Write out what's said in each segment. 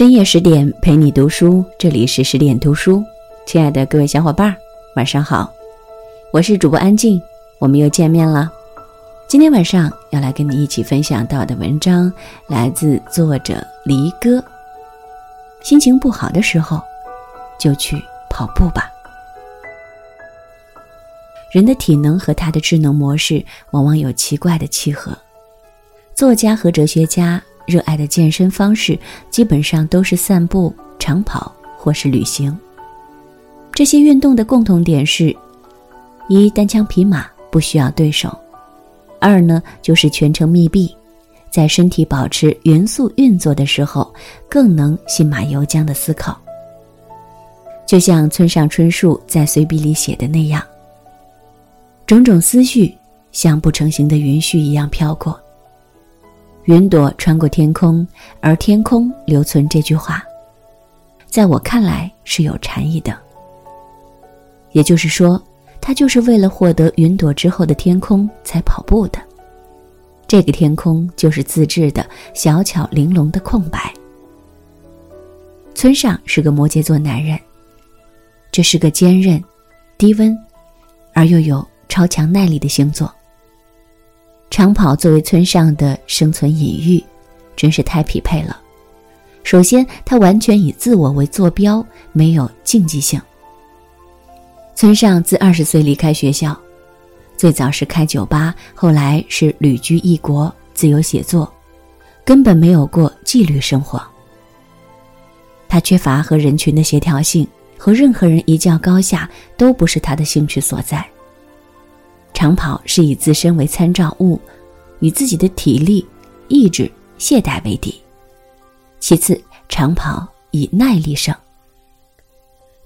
深夜十点陪你读书，这里是十点读书。亲爱的各位小伙伴，晚上好，我是主播安静，我们又见面了。今天晚上要来跟你一起分享到的文章，来自作者离歌。心情不好的时候，就去跑步吧。人的体能和他的智能模式往往有奇怪的契合。作家和哲学家热爱的健身方式基本上都是散步、长跑或是旅行。这些运动的共同点是：一单枪匹马不需要对手；二呢就是全程密闭，在身体保持匀速运作的时候，更能心马由缰的思考。就像村上春树在随笔里写的那样。种种思绪像不成形的云絮一样飘过。云朵穿过天空，而天空留存这句话，在我看来是有禅意的。也就是说，他就是为了获得云朵之后的天空才跑步的。这个天空就是自制的小巧玲珑的空白。村上是个摩羯座男人，这是个坚韧、低温，而又有。超强耐力的星座。长跑作为村上的生存隐喻，真是太匹配了。首先，他完全以自我为坐标，没有竞技性。村上自二十岁离开学校，最早是开酒吧，后来是旅居异国，自由写作，根本没有过纪律生活。他缺乏和人群的协调性，和任何人一较高下都不是他的兴趣所在。长跑是以自身为参照物，与自己的体力、意志、懈怠为敌。其次，长跑以耐力胜。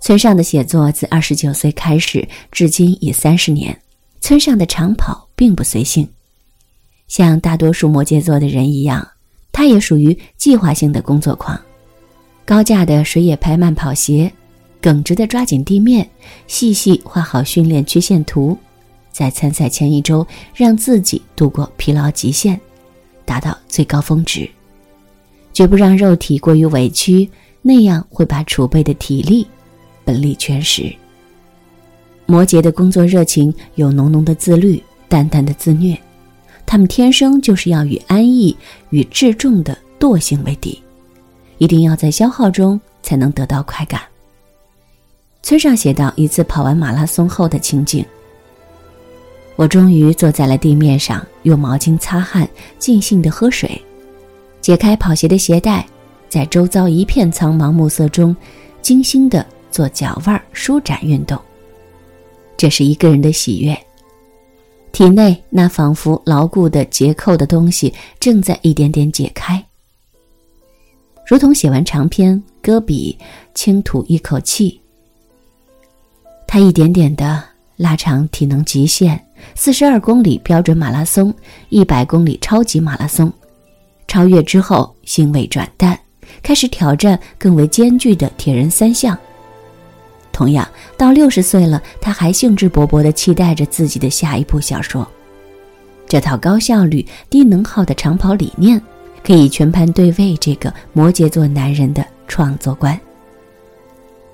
村上的写作自二十九岁开始，至今已三十年。村上的长跑并不随性，像大多数摩羯座的人一样，他也属于计划性的工作狂。高价的水野拍慢跑鞋，耿直的抓紧地面，细细画好训练曲线图。在参赛前一周，让自己度过疲劳极限，达到最高峰值，绝不让肉体过于委屈，那样会把储备的体力本力全失。摩羯的工作热情有浓浓的自律，淡淡的自虐，他们天生就是要与安逸与至重的惰性为敌，一定要在消耗中才能得到快感。村上写到一次跑完马拉松后的情景。我终于坐在了地面上，用毛巾擦汗，尽兴地喝水，解开跑鞋的鞋带，在周遭一片苍茫暮色中，精心地做脚腕舒展运动。这是一个人的喜悦，体内那仿佛牢固的结扣的东西正在一点点解开，如同写完长篇，搁笔，轻吐一口气。他一点点的拉长体能极限。四十二公里标准马拉松，一百公里超级马拉松，超越之后兴味转淡，开始挑战更为艰巨的铁人三项。同样，到六十岁了，他还兴致勃勃地期待着自己的下一部小说。这套高效率、低能耗的长跑理念，可以全盘对位这个摩羯座男人的创作观。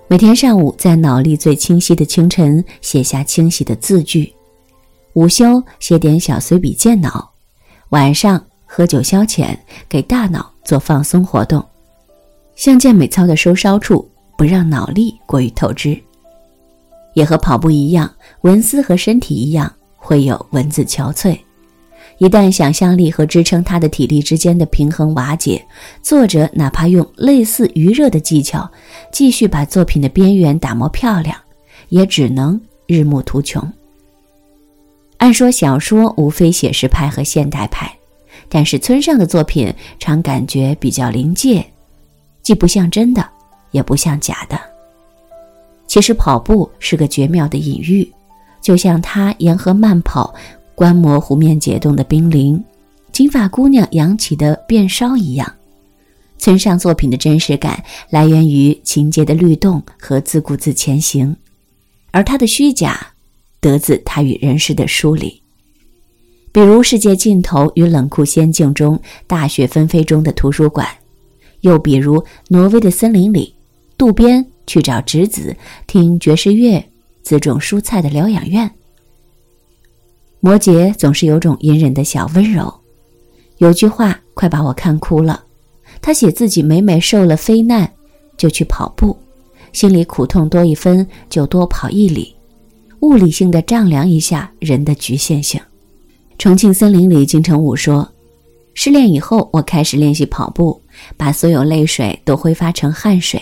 每天上午，在脑力最清晰的清晨，写下清晰的字句。午休写点小随笔健脑，晚上喝酒消遣，给大脑做放松活动，像健美操的收梢处，不让脑力过于透支。也和跑步一样，文思和身体一样会有文字憔悴。一旦想象力和支撑他的体力之间的平衡瓦解，作者哪怕用类似余热的技巧，继续把作品的边缘打磨漂亮，也只能日暮途穷。按说小说无非写实派和现代派，但是村上的作品常感觉比较临界，既不像真的，也不像假的。其实跑步是个绝妙的隐喻，就像他沿河慢跑，观摩湖面解冻的冰凌，金发姑娘扬起的便梢一样。村上作品的真实感来源于情节的律动和自顾自前行，而他的虚假。得自他与人世的疏离，比如《世界尽头与冷酷仙境》中大雪纷飞中的图书馆，又比如挪威的森林里，渡边去找侄子听爵士乐、自种蔬菜的疗养院。摩羯总是有种隐忍的小温柔，有句话快把我看哭了。他写自己每每受了非难，就去跑步，心里苦痛多一分就多跑一里，物理性的丈量一下人的局限性。重庆森林里，金城武说：“失恋以后，我开始练习跑步，把所有泪水都挥发成汗水。”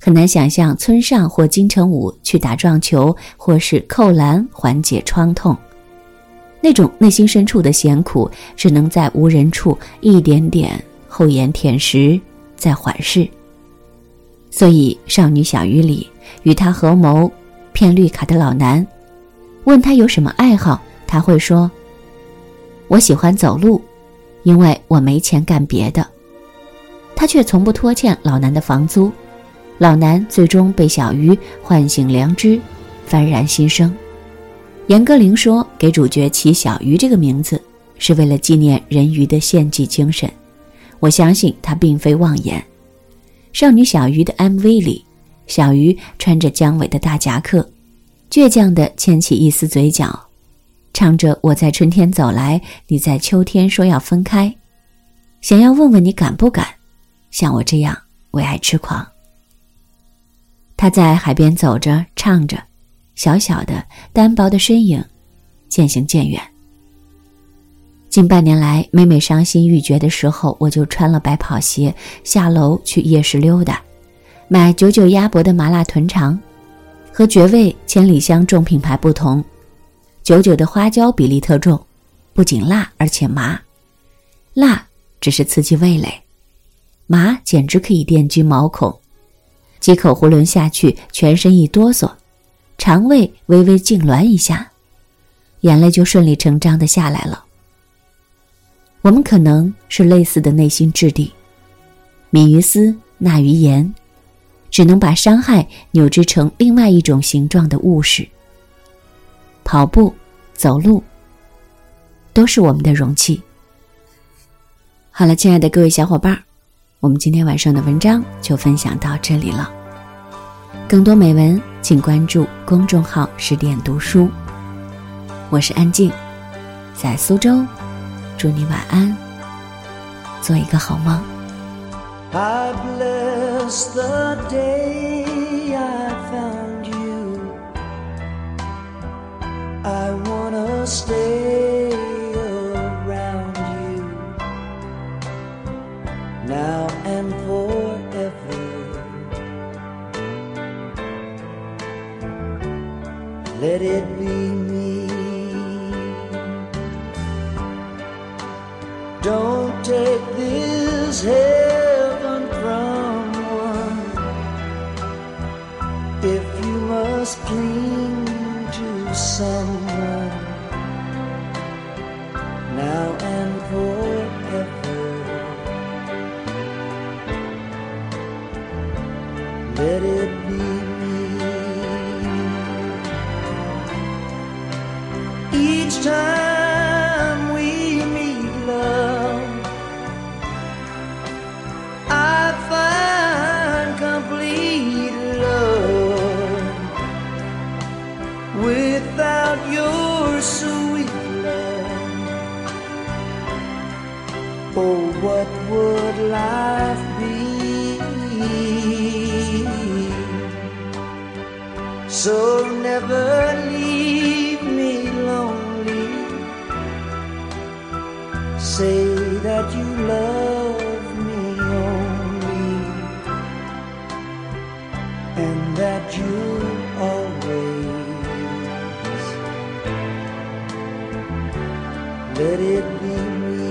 很难想象村上或金城武去打撞球或是扣篮缓解创痛，那种内心深处的咸苦，只能在无人处一点点厚颜舔食，在缓释。所以，《少女小鱼》里与他合谋骗绿卡的老男，问他有什么爱好。他会说：“我喜欢走路，因为我没钱干别的。”他却从不拖欠老男的房租。老男最终被小鱼唤醒良知，幡然心生。严歌苓说：“给主角起小鱼这个名字，是为了纪念人鱼的献祭精神。”我相信他并非妄言。少女小鱼的 MV 里，小鱼穿着姜伟的大夹克，倔强地牵起一丝嘴角。唱着我在春天走来，你在秋天说要分开，想要问问你敢不敢，像我这样为爱痴狂。他在海边走着，唱着，小小的单薄的身影，渐行渐远。近半年来，每每伤心欲绝的时候，我就穿了白跑鞋下楼去夜市溜达，买九九鸭脖的麻辣豚肠，和绝味千里香重品牌不同。九九的花椒比例特重，不仅辣而且麻。辣只是刺激味蕾，麻简直可以电击毛孔。几口囫囵下去，全身一哆嗦，肠胃微微痉挛一下，眼泪就顺理成章的下来了。我们可能是类似的内心质地，敏于思，纳于言，只能把伤害扭织成另外一种形状的物事。跑步、走路，都是我们的容器。好了，亲爱的各位小伙伴，我们今天晚上的文章就分享到这里了。更多美文，请关注公众号“十点读书”。我是安静，在苏州，祝你晚安，做一个好梦。I found you. I wanna stay around you now and forever. Let it be me. Don't take this heaven So never leave me lonely. Say that you love me only, and that you always let it be me.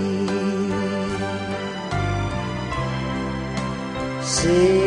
Say